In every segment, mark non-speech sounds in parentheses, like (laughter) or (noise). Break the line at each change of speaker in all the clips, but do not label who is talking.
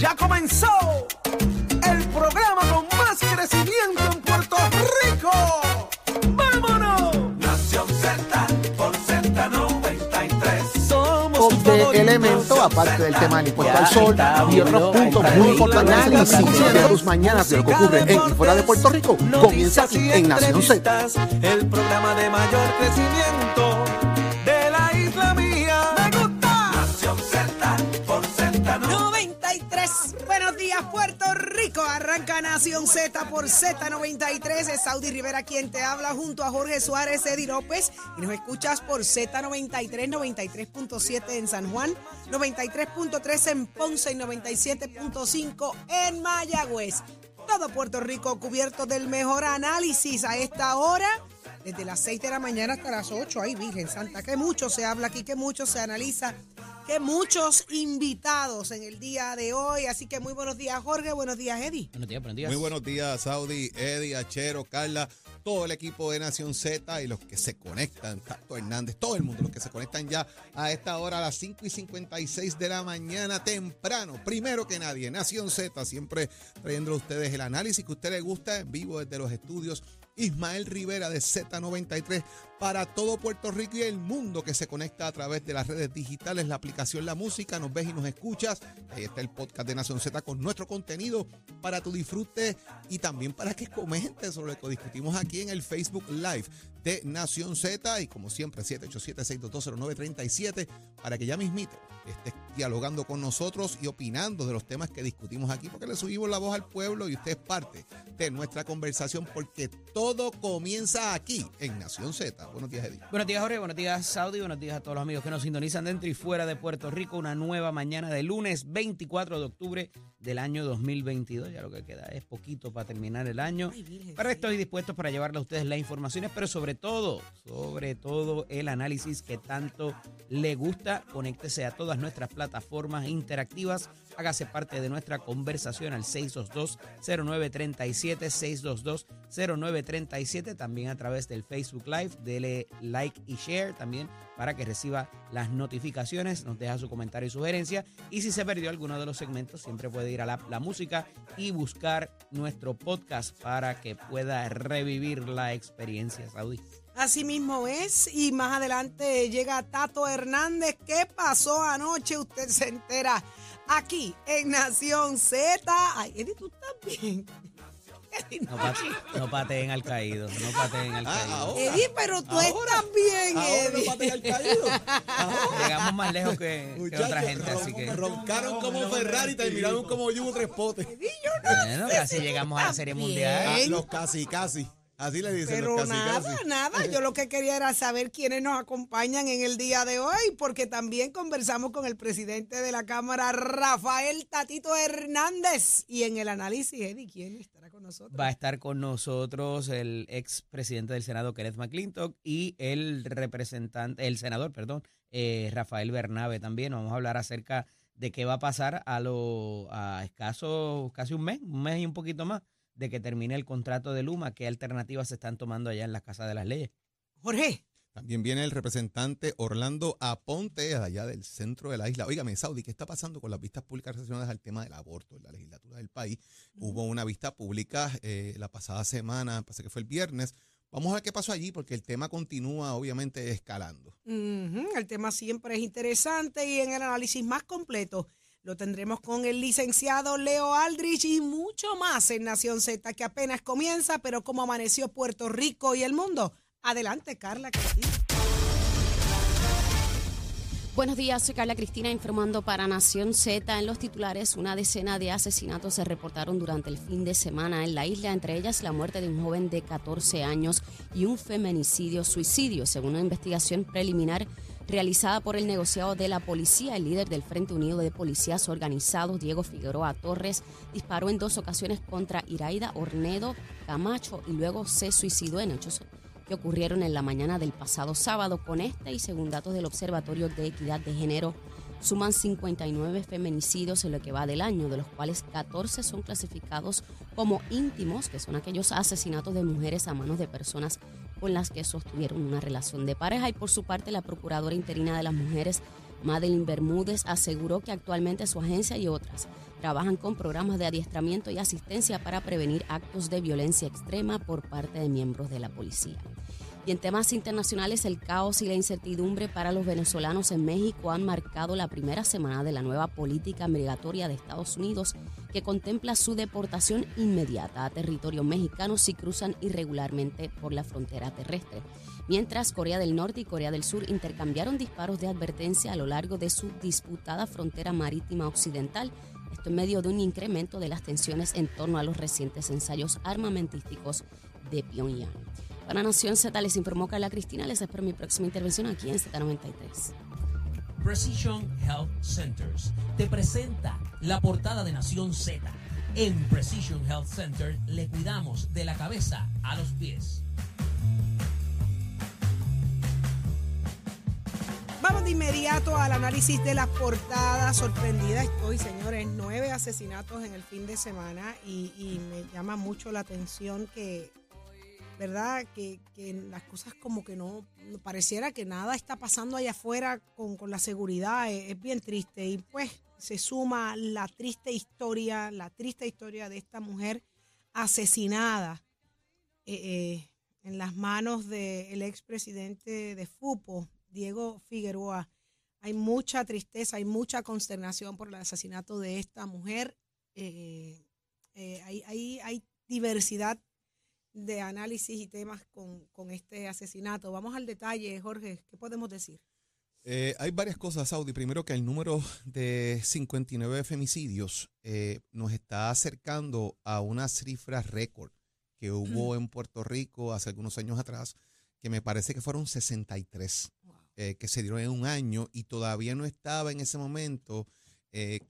Ya comenzó el programa con más crecimiento en Puerto Rico. ¡Vámonos! Nación Z por Z93. Somos
de elemento, aparte del tema del impuesto al sol y otros puntos muy importantes. Análisis de tus mañanas de lo que ocurre en y fuera de Puerto Rico comienza aquí en Nación Z.
El programa de mayor crecimiento Nación Z por Z93.
Es Saudi Rivera quien te habla junto a Jorge Suárez, Eddie López. Y nos escuchas por Z93, 93.7 en San Juan, 93.3 en Ponce y 97.5 en Mayagüez. Todo Puerto Rico cubierto del mejor análisis a esta hora. Desde las 6 de la mañana hasta las 8. Ay, Virgen Santa, que mucho se habla aquí, que mucho se analiza, que muchos invitados en el día de hoy. Así que muy buenos días, Jorge. Buenos días, Eddie.
Buenos días, buenos días.
Muy buenos días, Saudi, Eddie, Achero, Carla, todo el equipo de Nación Z y los que se conectan, Tato Hernández, todo el mundo, los que se conectan ya a esta hora, a las 5 y 56 de la mañana, temprano, primero que nadie, Nación Z, siempre trayendo a ustedes el análisis que a usted le gusta en vivo desde los estudios. Ismael Rivera de Z93 para todo Puerto Rico y el mundo que se conecta a través de las redes digitales, la aplicación La Música, nos ves y nos escuchas. Ahí está el podcast de Nación Z con nuestro contenido para tu disfrute y también para que comentes sobre lo que discutimos aquí en el Facebook Live de Nación Z y como siempre 787-622-0937 para que ya mismito estés dialogando con nosotros y opinando de los temas que discutimos aquí porque le subimos la voz al pueblo y usted es parte de nuestra conversación porque todo comienza aquí en Nación Z. Buenos días, Eddie.
Buenos días, Jorge. Buenos días, Saudi. Buenos días a todos los amigos que nos sintonizan dentro y fuera de Puerto Rico. Una nueva mañana de lunes 24 de octubre del año 2022. Ya lo que queda es poquito para terminar el año.
Ay, sí.
estoy dispuesto para llevarle a ustedes las informaciones, pero sobre todo, sobre todo el análisis que tanto le gusta. Conéctese a todas nuestras plataformas interactivas. Hágase parte de nuestra conversación al 622-0937, 622-0937, también a través del Facebook Live. Dele like y share también para que reciba las notificaciones, nos deja su comentario y sugerencia. Y si se perdió alguno de los segmentos, siempre puede ir a la, la música y buscar nuestro podcast para que pueda revivir la experiencia saudí.
Así mismo es. Y más adelante llega Tato Hernández. ¿Qué pasó anoche? Usted se entera aquí en Nación Z. Ay, Eddie, tú. Eddie, (laughs)
No, pate- no pateen al caído, no pateen al
Ah,
caído.
ahora.
Eddie, pero tú
Ahora.
estás bien,
Ahora no
Eddie.
pateen al caído. (laughs)
Llegamos más lejos que, que
Muchachos,
otra gente, así que
roncaron como Ferrari y terminaron como Yugo tres potes.
bueno, casi llegamos a la Serie
Bien.
Mundial.
Ah, los casi casi. Así le dicen
Pero
los casi
nada,
casi.
nada. Yo lo que quería era saber quiénes nos acompañan en el día de hoy, porque también conversamos con el presidente de la Cámara, Rafael Tatito Hernández. Y en el análisis, Eddie, ¿quién estará con nosotros?
Va a estar con nosotros el ex presidente del Senado, Kenneth McClintock, y el representante, el senador, perdón, eh, Rafael Bernabe también. Vamos a hablar acerca de qué va a pasar a lo a escaso, casi un mes, un mes y un poquito más, de que termine el contrato de Luma, qué alternativas se están tomando allá en la Casa de las Leyes.
Jorge.
También viene el representante Orlando Aponte, allá del centro de la isla. Óigame, Saudi, ¿qué está pasando con las vistas públicas relacionadas al tema del aborto en la legislatura del país? Hubo una vista pública eh, la pasada semana, parece que fue el viernes. Vamos a ver qué pasó allí, porque el tema continúa, obviamente, escalando.
El tema siempre es interesante y en el análisis más completo lo tendremos con el licenciado Leo Aldrich y mucho más en Nación Z que apenas comienza, pero como amaneció Puerto Rico y el mundo. Adelante, Carla Cristina.
Buenos días, soy Carla Cristina informando para Nación Z. En los titulares, una decena de asesinatos se reportaron durante el fin de semana en la isla, entre ellas la muerte de un joven de 14 años y un feminicidio suicidio, según una investigación preliminar realizada por el negociado de la policía. El líder del Frente Unido de Policías Organizados, Diego Figueroa Torres, disparó en dos ocasiones contra Iraida Ornedo Camacho y luego se suicidó en hechos que ocurrieron en la mañana del pasado sábado. Con este y según datos del Observatorio de Equidad de Género, suman 59 feminicidios en lo que va del año, de los cuales 14 son clasificados como íntimos, que son aquellos asesinatos de mujeres a manos de personas con las que sostuvieron una relación de pareja. Y por su parte, la Procuradora Interina de las Mujeres, Madeline Bermúdez aseguró que actualmente su agencia y otras trabajan con programas de adiestramiento y asistencia para prevenir actos de violencia extrema por parte de miembros de la policía. Y en temas internacionales, el caos y la incertidumbre para los venezolanos en México han marcado la primera semana de la nueva política migratoria de Estados Unidos que contempla su deportación inmediata a territorio mexicano si cruzan irregularmente por la frontera terrestre. Mientras Corea del Norte y Corea del Sur intercambiaron disparos de advertencia a lo largo de su disputada frontera marítima occidental, esto en medio de un incremento de las tensiones en torno a los recientes ensayos armamentísticos de Pyongyang. Para Nación Z les informó Carla Cristina. Les espero mi próxima intervención aquí en Z93.
Precision Health Centers te presenta la portada de Nación Z. En Precision Health Center le cuidamos de la cabeza a los pies.
Vamos de inmediato al análisis de las portadas. Sorprendida estoy, señores. Nueve asesinatos en el fin de semana y, y me llama mucho la atención que ¿verdad? Que, las cosas como que no, pareciera que nada está pasando allá afuera con, la seguridad, es, bien triste. Y pues se suma la triste historia, la triste historia de esta mujer asesinada eh, eh, en las manos del expresidente de FUPO, Diego Figueroa. Hay mucha tristeza, hay mucha consternación por el asesinato de esta mujer. Eh, hay, hay, hay diversidad de análisis y temas con, este asesinato. Vamos al detalle, Jorge, ¿qué podemos decir?
Eh, hay varias cosas, Saudi. Primero que el número de 59 femicidios eh, nos está acercando a una cifra récord que hubo en Puerto Rico hace algunos años atrás, que me parece que fueron 63, eh, que se dieron en un año y todavía no estaba en ese momento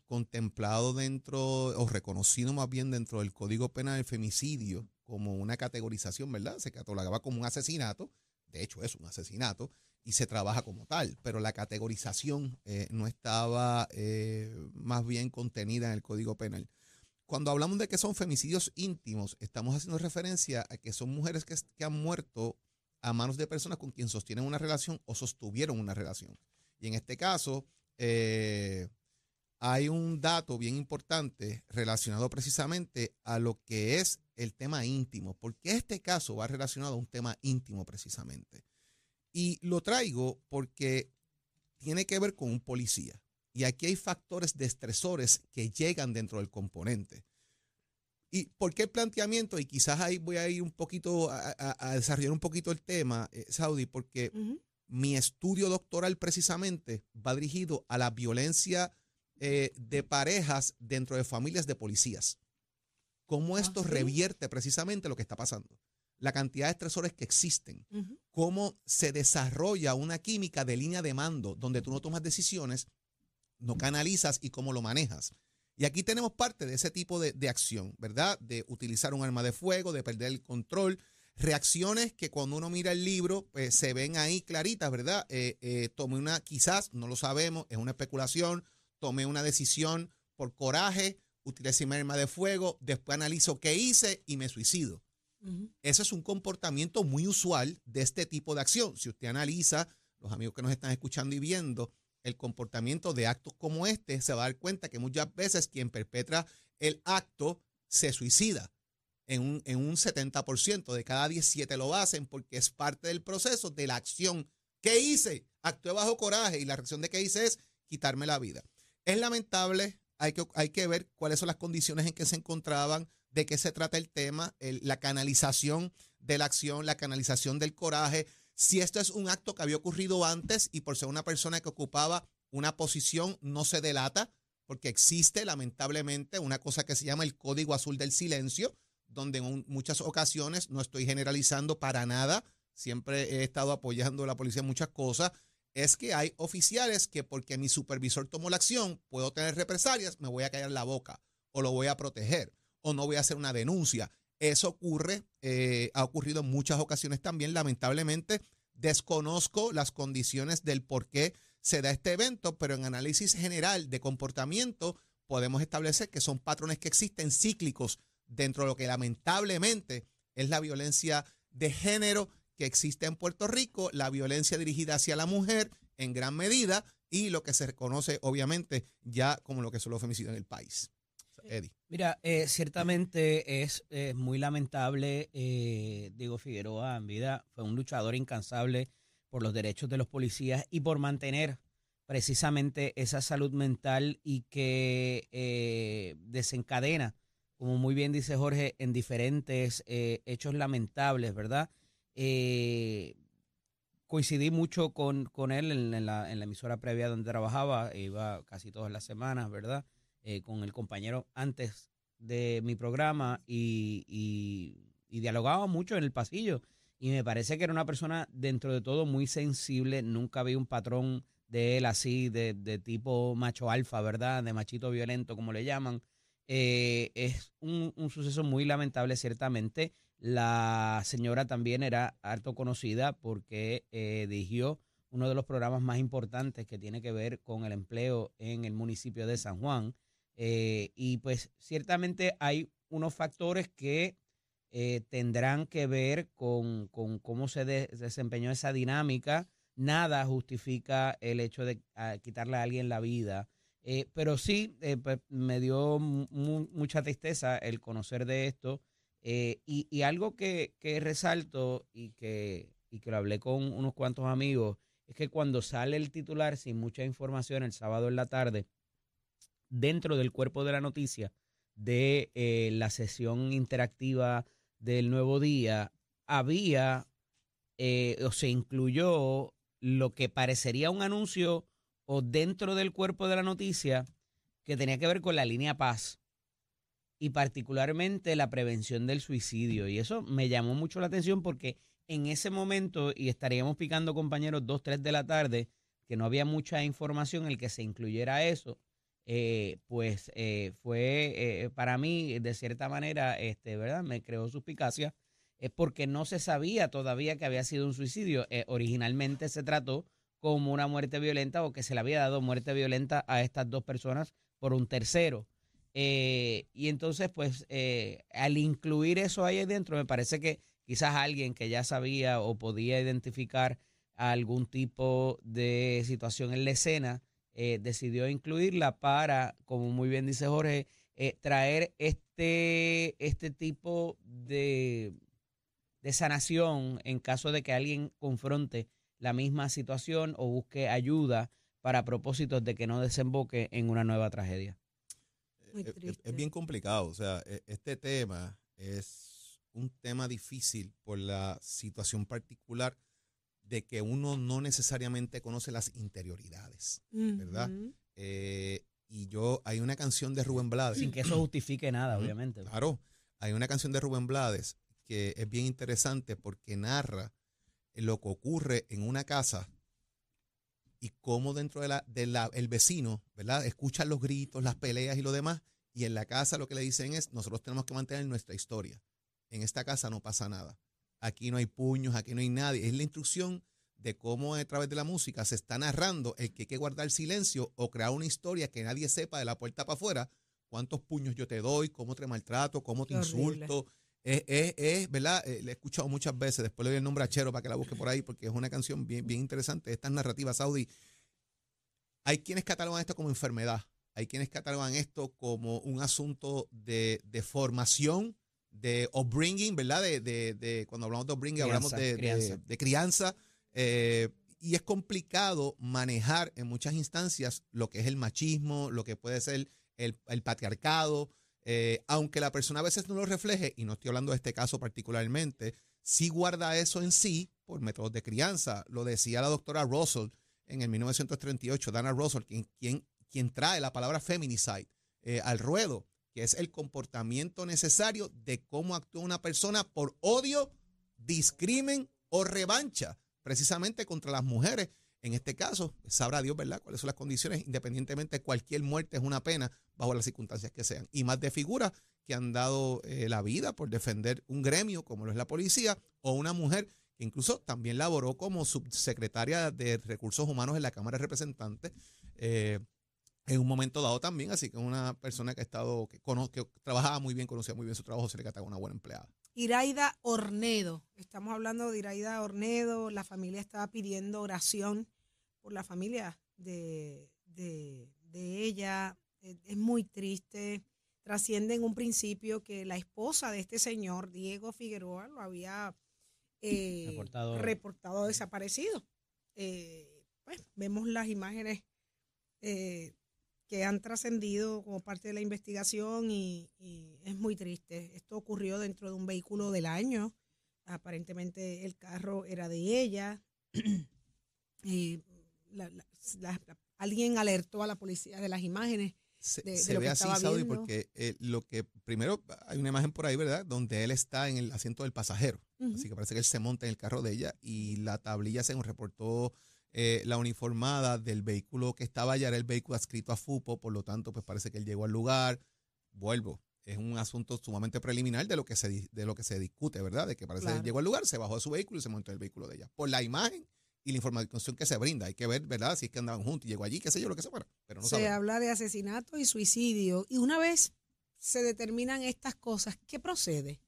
contemplado dentro, o reconocido más bien dentro del Código Penal el femicidio como una categorización, ¿verdad? Se catalogaba como un asesinato, de hecho es un asesinato, y se trabaja como tal, pero la categorización eh, no estaba eh, más bien contenida en el Código Penal. Cuando hablamos de que son femicidios íntimos, estamos haciendo referencia a que son mujeres que, han muerto a manos de personas con quien sostienen una relación o sostuvieron una relación. Y en este caso, eh, hay un dato bien importante relacionado precisamente a lo que es el tema íntimo, porque este caso va relacionado a un tema íntimo precisamente. Y lo traigo porque tiene que ver con un policía. Y aquí hay factores de estresores que llegan dentro del componente. ¿Y por qué el planteamiento? Y quizás ahí voy a ir un poquito a, desarrollar un poquito el tema, eh, Saudi, porque mi estudio doctoral precisamente va dirigido a la violencia eh, de parejas dentro de familias de policías. Cómo ah, esto revierte precisamente lo que está pasando. La cantidad de estresores que existen. Cómo se desarrolla una química de línea de mando donde tú no tomas decisiones, no canalizas y cómo lo manejas. Y aquí tenemos parte de ese tipo de, acción, ¿verdad? De utilizar un arma de fuego, de perder el control, reacciones que cuando uno mira el libro pues, se ven ahí claritas, ¿verdad? Eh, eh, tomé una, quizás, no lo sabemos, es una especulación, tomé una decisión por coraje, utilicé mi arma de fuego, después analizo qué hice y me suicido. Ese es un comportamiento muy usual de este tipo de acción. Si usted analiza, los amigos que nos están escuchando y viendo, el comportamiento de actos como este, se va a dar cuenta que muchas veces quien perpetra el acto se suicida. En un, en un 70% de cada 17 lo hacen porque es parte del proceso de la acción. ¿Qué hice? Actué bajo coraje y la reacción de qué hice es quitarme la vida. Es lamentable, hay que, hay que ver cuáles son las condiciones en que se encontraban, de qué se trata el tema, la canalización de la acción, la canalización del coraje. Si esto es un acto que había ocurrido antes y por ser una persona que ocupaba una posición no se delata, porque existe lamentablemente una cosa que se llama el código azul del silencio, donde en muchas ocasiones, no estoy generalizando para nada, siempre he estado apoyando a la policía en muchas cosas, es que hay oficiales que porque mi supervisor tomó la acción, puedo tener represalias, me voy a callar la boca o lo voy a proteger o no voy a hacer una denuncia. Eso ocurre, eh, ha ocurrido en muchas ocasiones también, lamentablemente. Desconozco las condiciones del por qué se da este evento, pero en análisis general de comportamiento podemos establecer que son patrones que existen cíclicos dentro de lo que lamentablemente es la violencia de género que existe en Puerto Rico, la violencia dirigida hacia la mujer en gran medida y lo que se reconoce obviamente ya como lo que son los femicidios en el país. Eddie.
Mira, eh, ciertamente es muy lamentable. Eh, Diego Figueroa en vida fue un luchador incansable por los derechos de los policías y por mantener precisamente esa salud mental y que eh, desencadena, como muy bien dice Jorge, en diferentes hechos lamentables, ¿verdad? Eh, coincidí mucho con, con él en, la, en la emisora previa donde trabajaba, iba casi todas las semanas, ¿verdad? Eh, con el compañero antes de mi programa y, y, y dialogaba mucho en el pasillo. Y me parece que era una persona dentro de todo muy sensible. Nunca vi un patrón de él así, de, de tipo macho alfa, ¿verdad? De machito violento, como le llaman. Eh, es un, un suceso muy lamentable, ciertamente. La señora también era harto conocida porque eh, dirigió uno de los programas más importantes que tiene que ver con el empleo en el municipio de San Juan. Eh, y pues ciertamente hay unos factores que eh, tendrán que ver con, con cómo se de- desempeñó esa dinámica. Nada justifica el hecho de ah, quitarle a alguien la vida. Pero sí, pues, me dio mu- mu- mucha tristeza el conocer de esto. Eh, y, algo que, que resalto y que, y que lo hablé con unos cuantos amigos, es que cuando sale el titular sin mucha información el sábado en la tarde, dentro del cuerpo de la noticia de eh, la sesión interactiva del nuevo día, había eh, o se incluyó lo que parecería un anuncio o dentro del cuerpo de la noticia que tenía que ver con la línea paz y particularmente la prevención del suicidio. Y eso me llamó mucho la atención porque en ese momento, y estaríamos picando compañeros 2, 3 de la tarde, que no había mucha información en el que se incluyera eso, eh, pues eh, fue eh, para mí, de cierta manera, este, ¿verdad? Me creó suspicacia, es porque no se sabía todavía que había sido un suicidio. Eh, originalmente se trató como una muerte violenta o que se le había dado muerte violenta a estas dos personas por un tercero. Eh, y entonces, pues, eh, al incluir eso ahí adentro, me parece que quizás alguien que ya sabía o podía identificar algún tipo de situación en la escena, eh, decidió incluirla para, como muy bien dice Jorge, eh, traer este, este tipo de, de sanación en caso de que alguien confronte la misma situación o busque ayuda para propósitos de que no desemboque en una nueva tragedia.
Eh,
triste.
Es bien complicado, o sea, e- este tema es un tema difícil por la situación particular de que uno no necesariamente conoce las interioridades, ¿verdad? Eh, y yo, hay una canción de Rubén Blades.
Sin que eso justifique nada, obviamente.
Claro, hay una canción de Rubén Blades que es bien interesante porque narra lo que ocurre en una casa y cómo dentro de la, de la- el vecino, ¿verdad? Escuchan los gritos, las peleas y lo demás, y en la casa lo que le dicen es, nosotros tenemos que mantener nuestra historia. En esta casa no pasa nada. Aquí no hay puños, aquí no hay nadie. Es la instrucción de cómo a través de la música se está narrando el que hay que guardar silencio o crear una historia que nadie sepa de la puerta para afuera cuántos puños yo te doy, cómo te maltrato, cómo te
Qué horrible.
Es, es, es, ¿verdad? Eh, la he escuchado muchas veces. Después le doy el nombre a Chero para que la busque por ahí, porque es una canción bien, bien interesante. Estas narrativas saudí. Hay quienes catalogan esto como enfermedad. Hay quienes catalogan esto como un asunto de, de formación, de upbringing, ¿verdad? De, de, de- cuando hablamos de upbringing, hablamos
Crianza,
de, de-
crianza.
de crianza. eh, y es complicado manejar en muchas instancias lo que es el machismo, lo que puede ser el, el patriarcado, eh, aunque la persona a veces no lo refleje, y no estoy hablando de este caso particularmente, sí guarda eso en sí por métodos de crianza. Lo decía la doctora Russell en el 1938, Dana Russell, quien, trae la palabra feminicide eh, al ruedo, que es el comportamiento necesario de cómo actúa una persona por odio, discrimen o revancha, precisamente contra las mujeres. En este caso, sabrá Dios, ¿verdad?, cuáles son las condiciones, independientemente, cualquier muerte es una pena bajo las circunstancias que sean. Y más de figuras que han dado eh, la vida por defender un gremio como lo es la policía o una mujer que incluso también laboró como subsecretaria de Recursos Humanos en la Cámara de Representantes. eh, en un momento dado también, así que una persona que ha estado, que, que trabajaba muy bien, conocía muy bien su trabajo, se le cataba una buena empleada.
Iraida Ornedo. Estamos hablando de Iraida Ornedo. La familia estaba pidiendo oración por la familia de, de ella es muy triste. Trasciende en un principio que la esposa de este señor, Diego Figueroa, lo había eh,
Reportado.
reportado desaparecido. Eh, pues vemos las imágenes eh, que han trascendido como parte de la investigación y, y es muy triste. Esto ocurrió dentro de un vehículo del año. Aparentemente el carro era de ella. y (clears throat) la- la- la- alguien alertó a la policía de las imágenes.
Se,
de-
se ve así, Saudi, porque eh, lo que primero hay una imagen por ahí, ¿verdad? Donde él está en el asiento del pasajero. Así que parece que él se monta en el carro de ella y la tablilla, según reportó eh, la uniformada del vehículo que estaba allá, era el vehículo adscrito a FUPO, por lo tanto, pues parece que él llegó al lugar. Vuelvo. Es un asunto sumamente preliminar de lo que se, de lo que se discute, ¿verdad? De que parece que él llegó al lugar, se bajó de su vehículo y se montó en el vehículo de ella. Por la imagen y la información que se brinda. Hay que ver, ¿verdad? Si es que andaban juntos y llegó allí, qué sé yo, lo que se fuera. Pero no
se
sabemos.
habla de asesinato y suicidio. Y una vez se determinan estas cosas, ¿qué procede?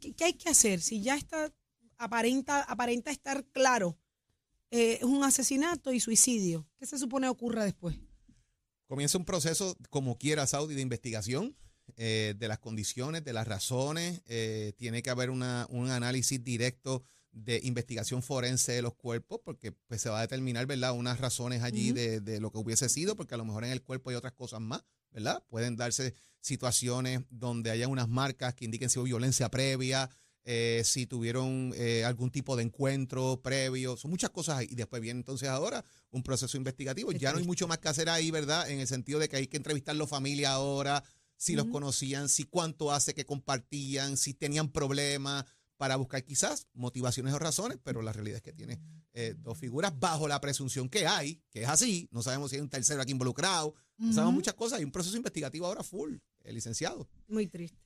¿Qué, qué hay que hacer? Si ya está, aparenta, aparenta estar claro, eh, es un asesinato y suicidio. ¿Qué se supone ocurra después?
Comienza un proceso, como quiera, Saudi, de investigación eh, de las condiciones, de las razones. eh, tiene que haber una, un análisis directo de investigación forense de los cuerpos, porque pues, se va a determinar, ¿verdad?, unas razones allí de, de lo que hubiese sido, porque a lo mejor en el cuerpo hay otras cosas más, ¿verdad? Pueden darse situaciones donde haya unas marcas que indiquen si hubo violencia previa, eh, si tuvieron eh, algún tipo de encuentro previo, son muchas cosas ahí. Y después viene entonces ahora un proceso investigativo. Ya no hay mucho más que hacer ahí, ¿verdad? En el sentido de que hay que entrevistar a la familia ahora, si los conocían, si cuánto hace que compartían, si tenían problemas, para buscar quizás motivaciones o razones, pero la realidad es que tiene eh, dos figuras bajo la presunción que hay, que es así. No sabemos si hay un tercero aquí involucrado, no sabemos muchas cosas. Hay un proceso investigativo ahora full, el licenciado.
Muy triste.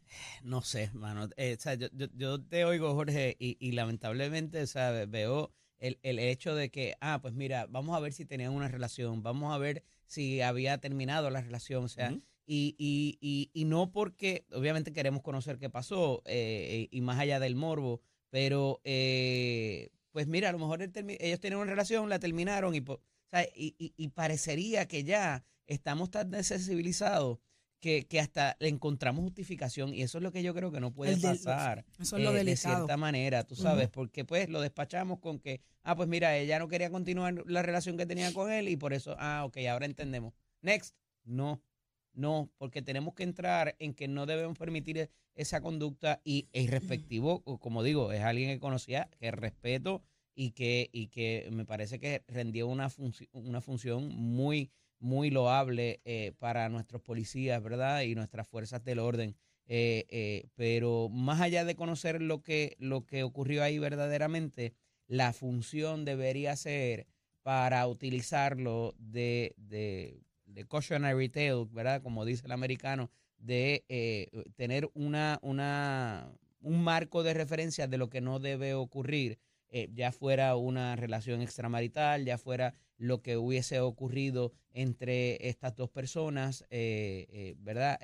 No sé, mano. Eh, o sea, yo, yo, yo te oigo, Jorge, y, y lamentablemente, o sea, ve- veo el, el hecho de que, ah, pues mira, vamos a ver si tenían una relación, vamos a ver si había terminado la relación, o sea. Y, y, y, y no porque, obviamente queremos conocer qué pasó, eh, y más allá del morbo, pero, eh, pues mira, a lo mejor ellos tienen una relación, la terminaron, y, o sea, y, parecería que ya estamos tan desensibilizados que, que hasta le encontramos justificación y eso es lo que yo creo que no puede
del-
pasar
Eso es lo
eh, de cierta manera, tú sabes, porque pues lo despachamos con que, ah, pues mira, ella no quería continuar la relación que tenía con él y por eso, ah, ok, ahora entendemos. Next, no, no, porque tenemos que entrar en que no debemos permitir e- esa conducta y es respectivo, como digo, es alguien que conocía, que respeto y que, y que me parece que rendió una, una función muy, muy loable eh, para nuestros policías, ¿verdad? Y nuestras fuerzas del orden. Eh, eh, pero más allá de conocer lo que, lo que ocurrió ahí verdaderamente, la función debería ser para utilizarlo de, de, de cautionary tale, ¿verdad? Como dice el americano, de eh, tener una, una, un marco de referencia de lo que no debe ocurrir, eh, ya fuera una relación extramarital, ya fuera lo que hubiese ocurrido entre estas dos personas, eh, eh, ¿verdad?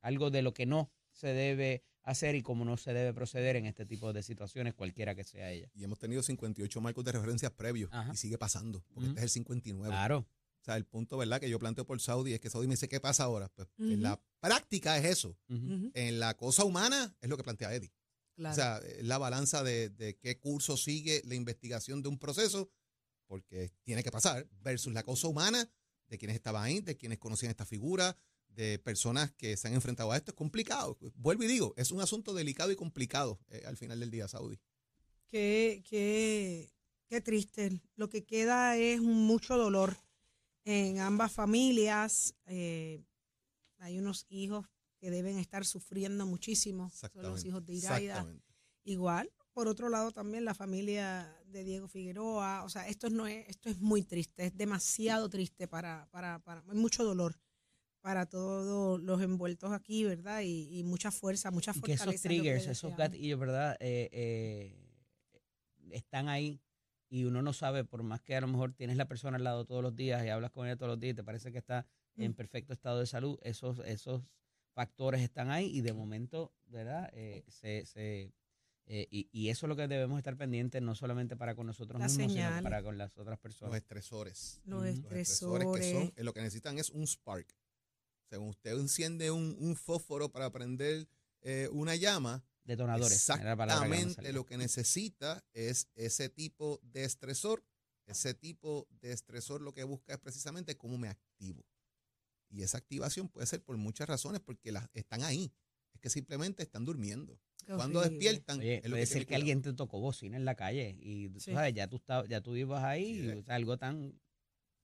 Algo de lo que no se debe hacer y cómo no se debe proceder en este tipo de situaciones, cualquiera que sea ella.
Y hemos tenido 58 marcos de referencias previos
Ajá.
y sigue pasando, porque este es el 59.
Claro.
O sea, el punto, ¿verdad?, que yo planteo por Saudi es que Saudi me dice, ¿qué pasa ahora? Pues en la práctica es eso. En la cosa humana es lo que plantea Eddie.
claro.
O sea, es la balanza de, de qué curso sigue la investigación de un proceso, porque tiene que pasar, versus la cosa humana de quienes estaban ahí, de quienes conocían esta figura, de personas que se han enfrentado a esto. Es complicado. Vuelvo y digo, es un asunto delicado y complicado eh, al final del día, Saudi.
Qué, qué, qué triste. Lo que queda es mucho dolor en ambas familias. Eh, hay unos hijos que deben estar sufriendo muchísimo. Son los hijos de Iraida. Igual, por otro lado, también la familia de Diego Figueroa. O sea, esto no es, esto es muy triste, es demasiado triste para, para, para, hay mucho dolor para todos los envueltos aquí, ¿verdad? Y, y mucha fuerza, mucha
Y que
fortaleza.
esos
es lo que
triggers, esos gatillos, ¿verdad? Eh, eh, están ahí y uno no sabe, por más que a lo mejor tienes la persona al lado todos los días y hablas con ella todos los días y te parece que está en perfecto estado de salud, esos, esos factores están ahí y de momento, ¿verdad? Eh, se, se, Eh, y, y eso es lo que debemos estar pendientes, no solamente para con nosotros mismos, sino para con las otras
Los
personas.
estresores.
Los
Los
estresores.
que son, eh, lo que necesitan es un spark. Según usted enciende un, un fósforo para prender eh, una llama,
Detonadores. que
exactamente lo que necesita es ese tipo de estresor. Ese tipo de estresor lo que busca es precisamente cómo me activo. Y esa activación puede ser por muchas razones, porque las, están ahí. Es que simplemente están durmiendo.
Qué
Cuando
horrible.
despiertan,
Oye,
es lo
puede
que
ser que alguien te tocó bocina en la calle y tú
Sí.
sabes, ya tú, estabas- ya tú ibas ahí,
Sí,
o sea, algo tan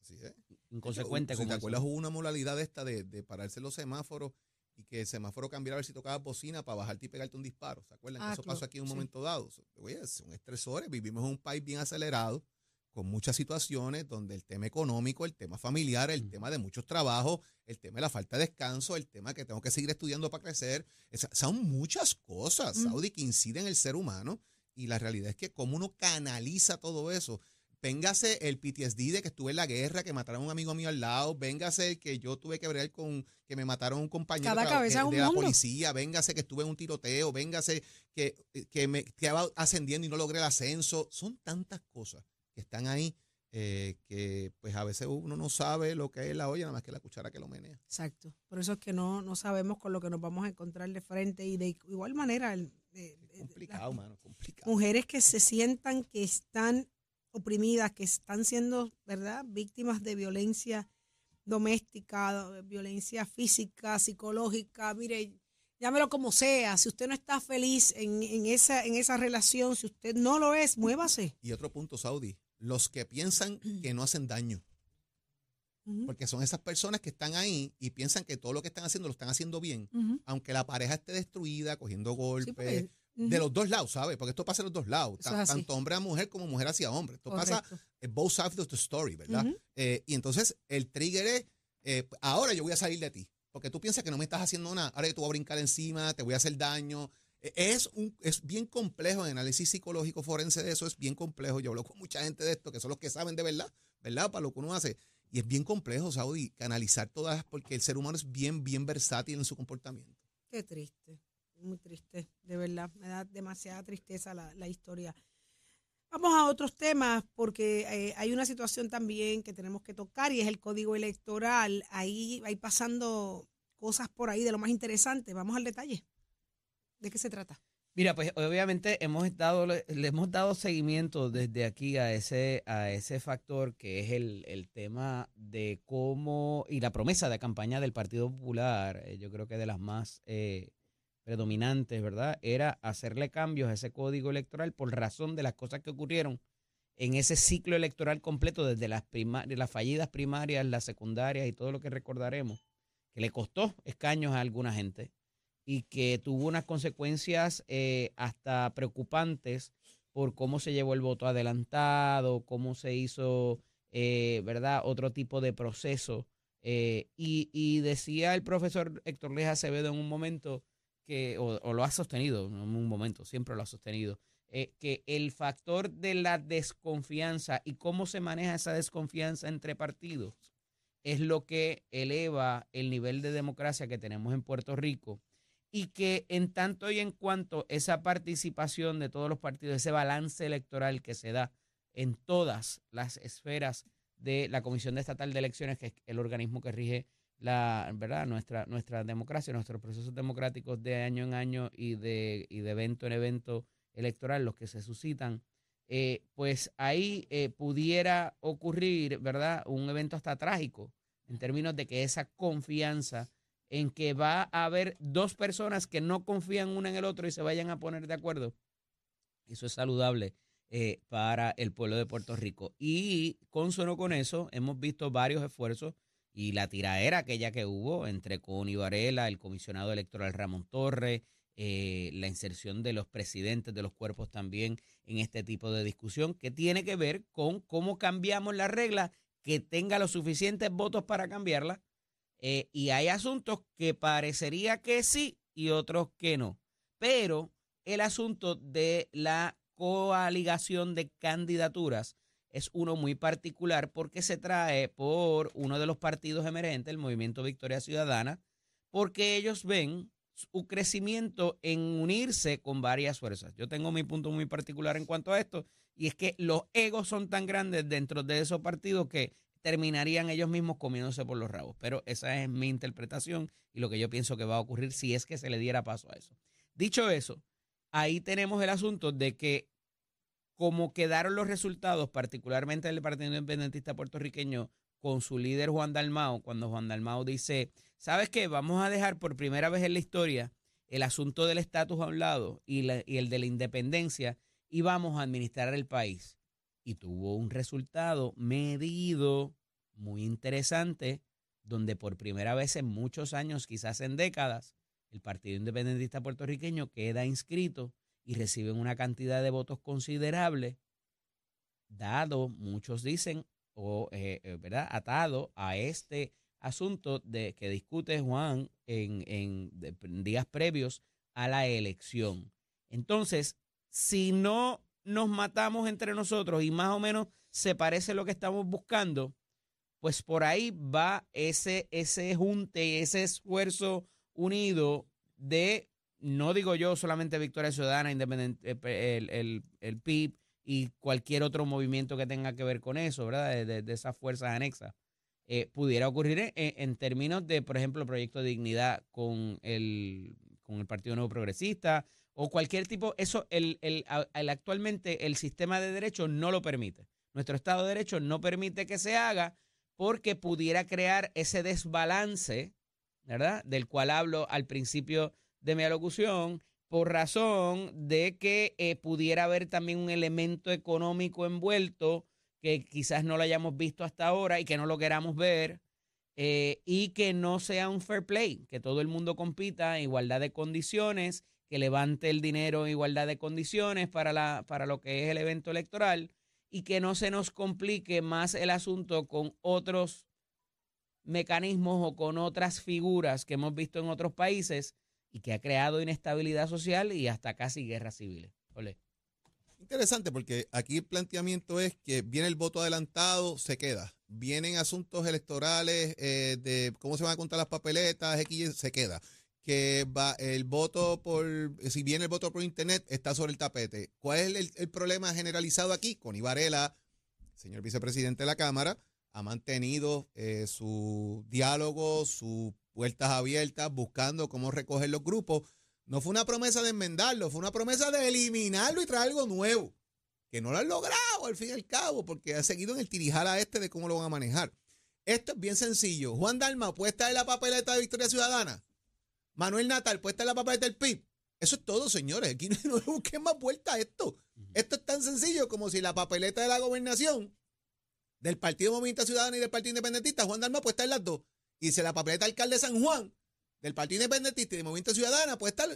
es.
inconsecuente
si
como
te
eso.
acuerdas, hubo una modalidad de esta de, de pararse los semáforos y que el semáforo cambiara a ver si tocaba bocina para bajarte y pegarte un disparo. ¿Se acuerdan?
Ah,
eso pasó
claro,
aquí en un
sí.
momento dado. Oye, son estresores. Vivimos en un país bien acelerado, con muchas situaciones donde el tema económico, el tema familiar, el
Mm.
tema de muchos trabajos, el tema de la falta de descanso, el tema que tengo que seguir estudiando para crecer. Esa- son muchas cosas,
Mm.
Saudi, que inciden en el ser humano. Y la realidad es que como uno canaliza todo eso, Véngase el PTSD de que estuve en la guerra, que mataron a un amigo mío al lado. Véngase el que yo tuve que bregar con que me mataron a un compañero
Cada
tra-
cabeza
que-
es un
de la
mundo.
policía. Véngase que estuve en un tiroteo. Véngase que, que me quedaba ascendiendo y no logré el ascenso. Son tantas cosas que están ahí eh, que pues a veces uno no sabe lo que es la olla, nada más que la cuchara que lo menea.
Exacto. Por eso es que no, no sabemos con lo que nos vamos a encontrar de frente y de igual manera el- de-
Complicado, mano, complicado.
mujeres que se sientan que están oprimidas, que están siendo, ¿verdad?, víctimas de violencia doméstica, de violencia física, psicológica. Mire, llámelo como sea. Si usted no está feliz en, en esa, en esa relación, si usted no lo es, muévase.
Y otro punto, Saudi, los que piensan (clears throat) que no hacen daño. Porque son esas personas que están ahí y piensan que todo lo que están haciendo lo están haciendo bien, aunque la pareja esté destruida, cogiendo
Sí,
de los dos lados, ¿sabes? Porque esto pasa en los dos lados, tanto hombre a mujer como mujer hacia hombre. Esto pasa
Correcto.
en both sides of the story, ¿verdad? Eh, y entonces el trigger es, eh, ahora yo voy a salir de ti, porque tú piensas que no me estás haciendo nada, ahora yo te voy a brincar encima, te voy a hacer daño. Eh, Es, un, es bien complejo, el análisis psicológico forense de eso es bien complejo. Yo hablo con mucha gente de esto, que son los que saben de verdad, ¿verdad? Para lo que uno hace. Y es bien complejo, Saudi, canalizar todas, porque el ser humano es bien, bien versátil en su comportamiento.
Qué triste, muy triste, de verdad. Me da demasiada tristeza la, la historia. Vamos a otros temas porque eh, hay una situación también que tenemos que tocar y es el código electoral. Ahí hay pasando cosas por ahí de lo más interesante. Vamos al detalle. ¿De qué se trata?
Mira, pues obviamente hemos estado, le, hemos dado seguimiento desde aquí a ese, a ese factor que es el, el tema de cómo, y la promesa de campaña del Partido Popular, eh, yo creo que de las más eh, predominantes, ¿verdad? Era hacerle cambios a ese código electoral por razón de las cosas que ocurrieron en ese ciclo electoral completo, desde las, prima- de las fallidas primarias, las secundarias y todo lo que recordaremos, que le costó escaños a alguna gente y que tuvo unas consecuencias eh, hasta preocupantes por cómo se llevó el voto adelantado, cómo se hizo, eh, ¿verdad?, otro tipo de proceso. Eh, y, y decía el profesor Héctor Leja Acevedo en un momento o, lo ha sostenido, en un momento, siempre lo ha sostenido, eh, que el factor de la desconfianza y cómo se maneja esa desconfianza entre partidos es lo que eleva el nivel de democracia que tenemos en Puerto Rico y que en tanto y en cuanto esa participación de todos los partidos, ese balance electoral que se da en todas las esferas de la Comisión Estatal de Elecciones, que es el organismo que rige la, ¿verdad? Nuestra, nuestra democracia, nuestros procesos democráticos de año en año y de, y de evento en evento electoral, los que se suscitan, eh, pues ahí eh, pudiera ocurrir, ¿verdad? Un evento hasta trágico en términos de que esa confianza en que va a haber dos personas que no confían una en el otro y se vayan a poner de acuerdo, eso es saludable eh, para el pueblo de Puerto Rico. Y consono con eso, hemos visto varios esfuerzos y la tiraera aquella que hubo entre Connie Varela, el comisionado electoral Ramón Torres, eh, la inserción de los presidentes de los cuerpos también en este tipo de discusión, que tiene que ver con cómo cambiamos la regla que tenga los suficientes votos para cambiarla. Eh, y hay asuntos que parecería que sí y otros que no. Pero el asunto de la coaligación de candidaturas es uno muy particular porque se trae por uno de los partidos emergentes, el Movimiento Victoria Ciudadana, porque ellos ven su crecimiento en unirse con varias fuerzas. Yo tengo mi punto muy particular en cuanto a esto, y es que los egos son tan grandes dentro de esos partidos que terminarían ellos mismos comiéndose por los rabos. Pero esa es mi interpretación y lo que yo pienso que va a ocurrir si es que se le diera paso a eso. Dicho eso, ahí tenemos el asunto de que como quedaron los resultados, particularmente del Partido Independentista puertorriqueño, con su líder Juan Dalmao, cuando Juan Dalmao dice, ¿sabes qué? Vamos a dejar por primera vez en la historia el asunto del estatus a un lado y, el de la independencia y vamos a administrar el país. Y tuvo un resultado medido, muy interesante, donde por primera vez en muchos años, quizás en décadas, el Partido Independentista Puertorriqueño queda inscrito y recibe una cantidad de votos considerable, dado, muchos dicen, o eh, eh, ¿verdad? atado a este asunto de que discute Juan en, en días previos a la elección. Entonces, si no nos matamos entre nosotros y más o menos se parece lo que estamos buscando, pues por ahí va ese, ese junte, ese esfuerzo unido de, no digo yo solamente Victoria Ciudadana, Independiente, eh, el, el, el PIB y cualquier otro movimiento que tenga que ver con eso, ¿verdad? De, esas fuerzas anexas. Eh, pudiera ocurrir en, términos de, por ejemplo, Proyecto de Dignidad con el, con el Partido Nuevo Progresista o cualquier tipo, eso el, el, actualmente el sistema de derecho no lo permite. Nuestro Estado de Derecho no permite que se haga porque pudiera crear ese desbalance ¿verdad? Del cual hablo al principio de mi alocución, por razón de que eh, pudiera haber también un elemento económico envuelto que quizás no lo hayamos visto hasta ahora y que no lo queramos ver, eh, y que no sea un fair play, que todo el mundo compita en igualdad de condiciones, que levante el dinero en igualdad de condiciones para, la, para lo que es el evento electoral y que no se nos complique más el asunto con otros mecanismos o con otras figuras que hemos visto en otros países y que ha creado inestabilidad social y hasta casi guerras civiles.
Interesante porque aquí el planteamiento es que viene el voto adelantado, se queda. Vienen asuntos electorales eh, de cómo se van a contar las papeletas, X, se queda. Que va el voto por, si viene el voto por internet, está sobre el tapete. ¿Cuál es el, problema generalizado aquí? Con Ibarela, señor vicepresidente de la Cámara, ha mantenido eh, su diálogo, sus puertas abiertas, buscando cómo recoger los grupos. No fue una promesa de enmendarlo, fue una promesa de eliminarlo y traer algo nuevo, que no lo han logrado al fin y al cabo, porque ha seguido en el tirijala este de cómo lo van a manejar. Esto es bien sencillo. Juan Dalma puede estar en la papeleta de Victoria Ciudadana. Manuel Natal puede estar en la papeleta del PIB. Eso es todo, señores. Aquí (laughs) no, no busquen más vuelta a esto. Esto es tan sencillo como si la papeleta de la gobernación del Partido Movimiento Ciudadano y del Partido Independentista, Juan Dalma puede estar en las dos. Y si la papeleta alcalde de San Juan, del Partido Independentista y del Movimiento Ciudadano, puede estar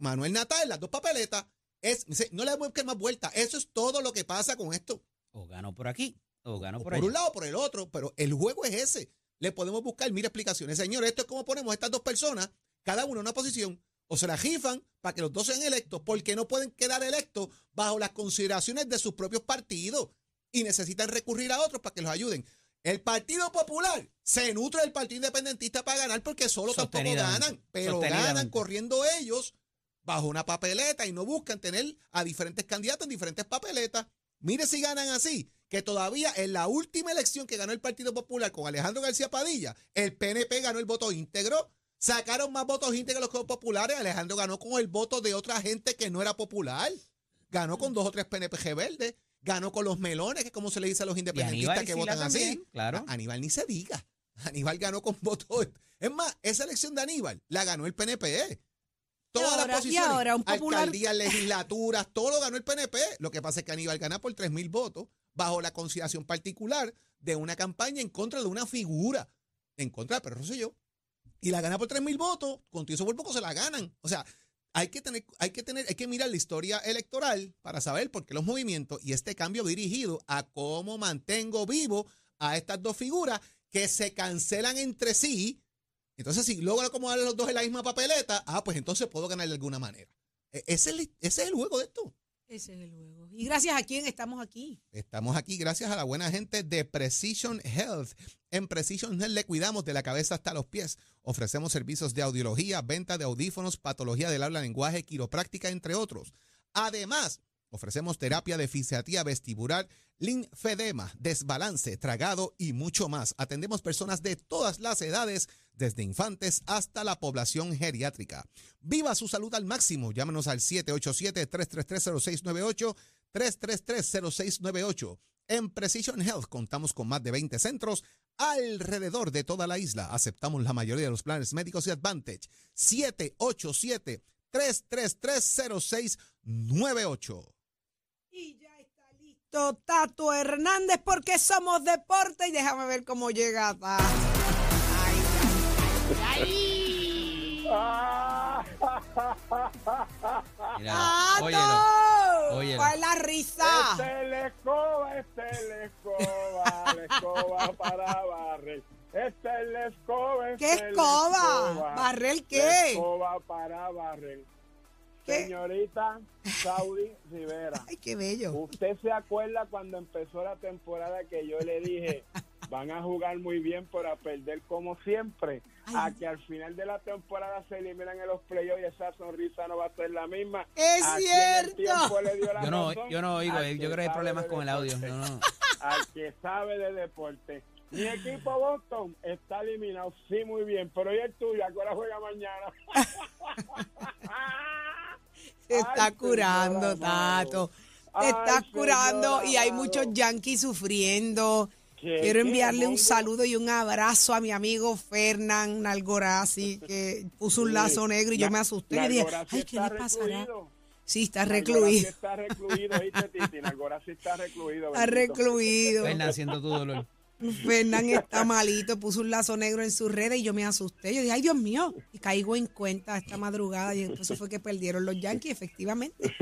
Manuel Natal las dos papeletas. Es, no le damos que más vuelta. Eso es todo lo que pasa con esto.
O gano por aquí, o gano por
Por un lado o por el otro, pero el juego es ese. Le podemos buscar mil explicaciones. Señor, esto es como ponemos a estas dos personas, cada uno en una posición, o se la jifan para que los dos sean electos, porque no pueden quedar electos bajo las consideraciones de sus propios partidos y necesitan recurrir a otros para que los ayuden. El Partido Popular se nutre del Partido Independentista para ganar porque solo tampoco ganan, pero ganan corriendo ellos bajo una papeleta y no buscan tener a diferentes candidatos en diferentes papeletas. Mire si ganan así, que todavía en la última elección que ganó el Partido Popular con Alejandro García Padilla, el PNP ganó el voto íntegro, sacaron más votos íntegros que los populares, Alejandro ganó con el voto de otra gente que no era popular, ganó con dos o tres PNP verdes ganó con los melones, que como se le dice a los independentistas que votan así.
Claro.
Aníbal ni se diga. Aníbal ganó con votos. Es más, esa elección de Aníbal la ganó el PNP. Todas las posiciones, ahora un popular... alcaldías, legislaturas, todo lo ganó el PNP. Lo que pasa es que Aníbal gana por 3 mil votos bajo la consideración particular de una campaña en contra de una figura, en contra de Pedro yo Y la gana por 3 mil votos, con todo eso por poco se la ganan. O sea, hay que tener, hay que tener, hay que mirar la historia electoral para saber por qué los movimientos y este cambio dirigido a cómo mantengo vivo a estas dos figuras que se cancelan entre sí. Entonces, si logro acomodar los dos en la misma papeleta, ah, pues entonces puedo ganar de alguna manera. E, ese es ese es el juego de esto.
Ese es el juego. ¿Y gracias a quién estamos aquí?
Estamos aquí gracias a la buena gente de Precision Health. En Precision Health le cuidamos de la cabeza hasta los pies. Ofrecemos servicios de audiología, venta de audífonos, patología del habla, lenguaje, quiropráctica, entre otros. Además, ofrecemos terapia de fisiatría vestibular, linfedema, desbalance, tragado y mucho más. Atendemos personas de todas las edades, desde infantes hasta la población geriátrica. Viva su salud al máximo. Llámenos al 787-333-0698, 333-0698. En Precision Health contamos con más de 20 centros alrededor de toda la isla. Aceptamos la mayoría de los planes médicos y Advantage. 787-333-0698.
Y ya está listo Tato Hernández porque somos deporte y déjame ver cómo llega. Tato.
Mira,
¡Tato!
óyelo, óyelo.
¿Cuál es la risa?
Este es la escoba, este es la escoba, la escoba para barrer. Esta es la escoba. esta
¿Qué
es la
escoba? ¿Barrer
La
qué?
escoba para barrer.
¿Qué?
Señorita Saudi Rivera,
Ay, qué bello.
¿usted se acuerda cuando empezó la temporada que yo le dije (laughs) van a jugar muy bien para perder como siempre? A que al final de la temporada se eliminan en los playoffs y esa sonrisa no va a ser la misma.
Es
¿A quién el
cierto.
tiempo le dio la
Yo no,
razón?
yo no oigo,
Al
eh, yo creo que hay problemas
de
con el audio. No, no. (laughs)
al que sabe de deporte. Mi equipo Boston está eliminado, sí, muy bien, pero ¿y el tuyo? ¿A qué hora juega mañana? (laughs)
Se está
Ay,
curando,
señora,
Tato. Te estás curando
señora,
y hay muchos yankees sufriendo.
¿Qué,
Quiero
qué,
enviarle un saludo y un abrazo a mi amigo Fernán Nalgorazi, que puso un lazo negro y yo me asusté. Y dije,
Nalgorazi
ay, ¿qué
está
le pasará?
recluido.
Sí, está recluido.
está recluido, ¿viste, Titi? Nalgorazi está recluido. (laughs)
Está recluido.
Fernan, siento tu dolor.
Fernán está malito, puso un lazo negro en sus redes y yo me asusté. Yo dije, ay Dios mío, y caigo en cuenta esta madrugada y entonces fue que perdieron los Yankees, efectivamente.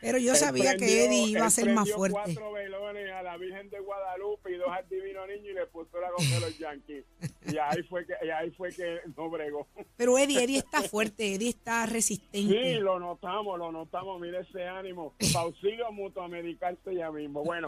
Pero yo
Él
sabía que Eddie iba a ser más fuerte.
cuatro velones a la Virgen de Guadalupe y dos al Divino Niño y le puso la de los Yankees. Y ahí fue que, y ahí fue que no bregó.
Pero Eddie, Eddie está fuerte, Eddie está
Sí,
resistente.
lo notamos, lo notamos. Mire ese ánimo. Auxilio mutuo medicarse ya mismo. Bueno,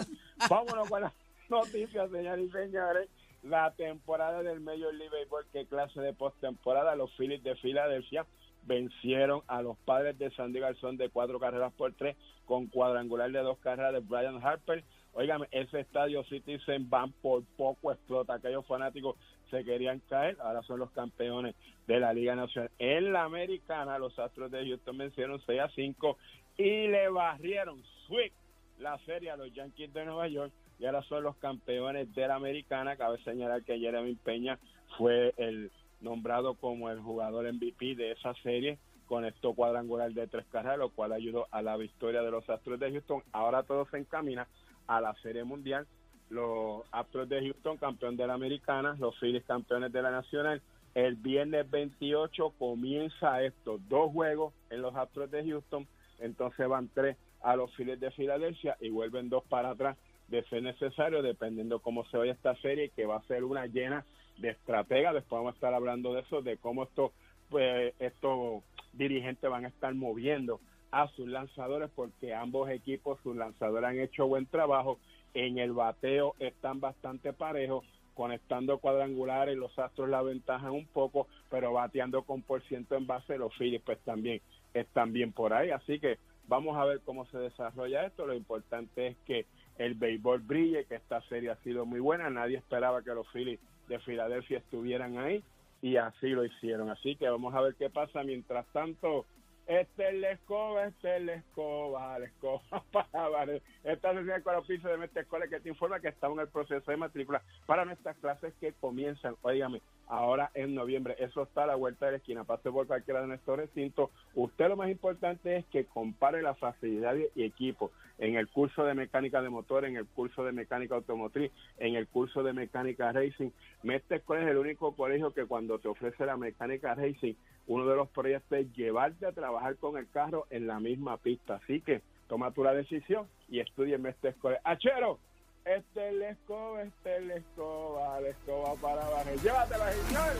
vámonos con las noticias, señores y señores. La temporada del Major League Baseball, qué clase de postemporada. Los Phillies de Filadelfia vencieron a los padres de Sandy Garzón de cuatro carreras por tres con cuadrangular de dos carreras de Brian Harper. Óigame, ese estadio Citizen Van por poco explota. Aquellos fanáticos se querían caer, ahora son los campeones de la Liga Nacional. En la Americana, los Astros de Houston vencieron 6 a 5 y le barrieron sweep la serie a los Yankees de Nueva York y ahora son los campeones de la Americana. Cabe señalar que Jeremy Peña fue el nombrado como el jugador MVP de esa serie con esto cuadrangular de tres carreras, lo cual ayudó a la victoria de los Astros de Houston. Ahora todo se encamina a la Serie Mundial. Los Astros de Houston, campeón de la Americana, los Phillies, campeones de la Nacional. El viernes 28 comienza esto, dos juegos en los Astros de Houston, entonces van tres a los Phillies de Filadelfia y vuelven dos para atrás de ser necesario, dependiendo cómo se vaya esta serie, que va a ser una llena de estrategas. Después vamos a estar hablando de eso, de cómo esto, pues, estos dirigentes van a estar moviendo a sus lanzadores, porque ambos equipos, sus lanzadores han hecho buen trabajo. En el bateo están bastante parejos, conectando cuadrangulares, los Astros la ventajan un poco, pero bateando con por ciento en base, los Phillies pues también están bien por ahí. Así que vamos a ver cómo se desarrolla esto. Lo importante es que el béisbol brille, que esta serie ha sido muy buena. Nadie esperaba que los Phillies de Filadelfia estuvieran ahí y así lo hicieron. Así que vamos a ver qué pasa. Mientras tanto, este es la escoba, este es la escoba, la escoba (laughs) para. Esta es con los pisos de nuestra escuela que te informa que estamos en el proceso de matrícula para nuestras clases que comienzan, óigame, ahora en noviembre. Eso está a la vuelta de la esquina. Pase por cualquiera de nuestros recintos. Usted lo más importante es que compare la facilidad y equipo en el curso de mecánica de motor, en el curso de mecánica automotriz, en el curso de mecánica racing. Mestre es el único colegio que cuando te ofrece la mecánica racing, uno de los proyectos es llevarte a trabajar con el carro en la misma pista. Así que toma tú la decisión y estudia en Mestre Escuela. ¡Achero! Este es la escoba, este es la escoba, la escoba para barrer. ¡Llévatela, señor!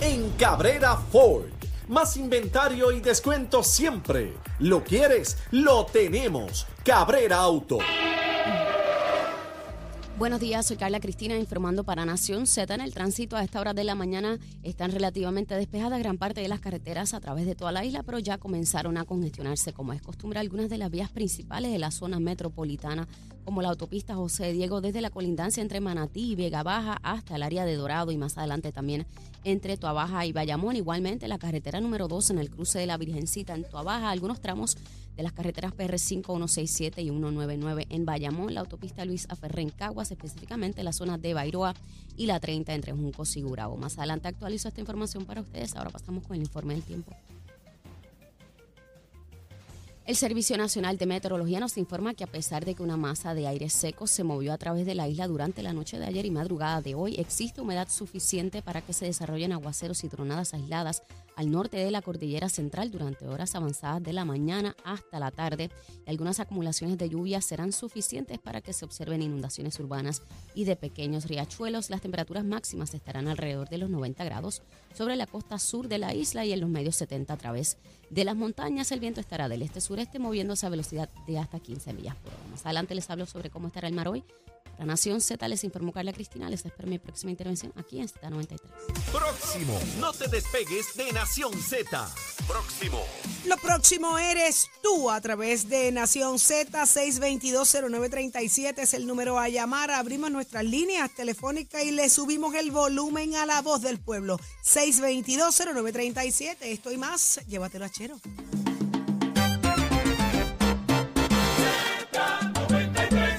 En Cabrera Ford.
Más inventario y descuento siempre. ¿Lo quieres? Lo tenemos. Cabrera Auto.
Buenos días, soy Carla Cristina informando para Nación Z. En el tránsito a esta hora de la mañana están relativamente despejadas gran parte de las carreteras a través de toda la isla, pero ya comenzaron a congestionarse, como es costumbre, algunas de las vías principales de la zona metropolitana, como la autopista José Diego, desde la colindancia entre Manatí y Vega Baja hasta el área de Dorado y más adelante también entre Tuabaja y Bayamón. Igualmente la carretera número 2 en el cruce de la Virgencita en Tuabaja, algunos tramos de las carreteras PR5, 167 y 199 en Bayamón, la autopista Luis Aferré en Caguas, específicamente la zona de Bairoa y la 30 entre Juncos y Gurabo. Más adelante actualizo esta información para ustedes. Ahora pasamos con el informe del tiempo. El Servicio Nacional de Meteorología nos informa que a pesar de que una masa de aire seco se movió a través de la isla durante la noche de ayer y madrugada de hoy, existe humedad suficiente para que se desarrollen aguaceros y tronadas aisladas al norte de la cordillera central durante horas avanzadas de la mañana hasta la tarde. Algunas acumulaciones de lluvia serán suficientes para que se observen inundaciones urbanas y de pequeños riachuelos. Las temperaturas máximas estarán alrededor de los 90 grados sobre la costa sur de la isla y en los medios 70 a través de las montañas. El viento estará del este-sureste moviéndose a velocidad de hasta 15 millas por hora. Más adelante les hablo sobre cómo estará el mar hoy. La Nación Z les informó Carla Cristina. Les espero mi próxima intervención aquí en Z93.
Próximo. No te despegues de Nación Z. Próximo.
Lo próximo eres tú a través de Nación Z 6220937 es el número a llamar. Abrimos nuestras líneas telefónicas y le subimos el volumen a la voz del pueblo. 6220937. Estoy más. Llévatelo a Chero.